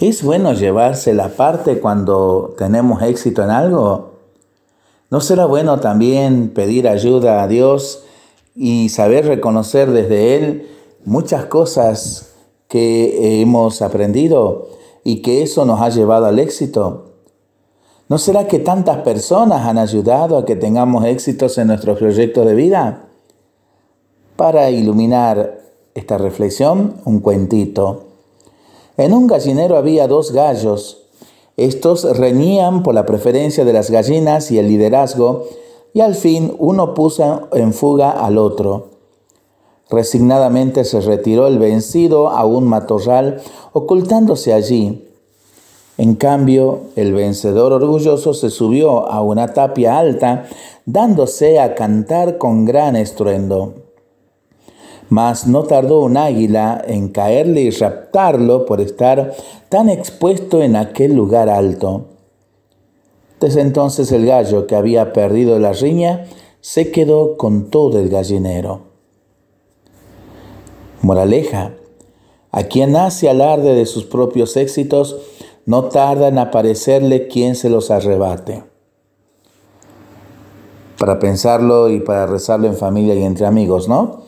¿Es bueno llevarse la parte cuando tenemos éxito en algo? ¿No será bueno también pedir ayuda a Dios y saber reconocer desde Él muchas cosas que hemos aprendido y que eso nos ha llevado al éxito? ¿No será que tantas personas han ayudado a que tengamos éxitos en nuestros proyectos de vida? Para iluminar esta reflexión, un cuentito. En un gallinero había dos gallos. Estos reñían por la preferencia de las gallinas y el liderazgo, y al fin uno puso en fuga al otro. Resignadamente se retiró el vencido a un matorral, ocultándose allí. En cambio, el vencedor orgulloso se subió a una tapia alta, dándose a cantar con gran estruendo. Mas no tardó un águila en caerle y raptarlo por estar tan expuesto en aquel lugar alto. Desde entonces el gallo que había perdido la riña se quedó con todo el gallinero. Moraleja, a quien hace alarde de sus propios éxitos, no tarda en aparecerle quien se los arrebate. Para pensarlo y para rezarlo en familia y entre amigos, ¿no?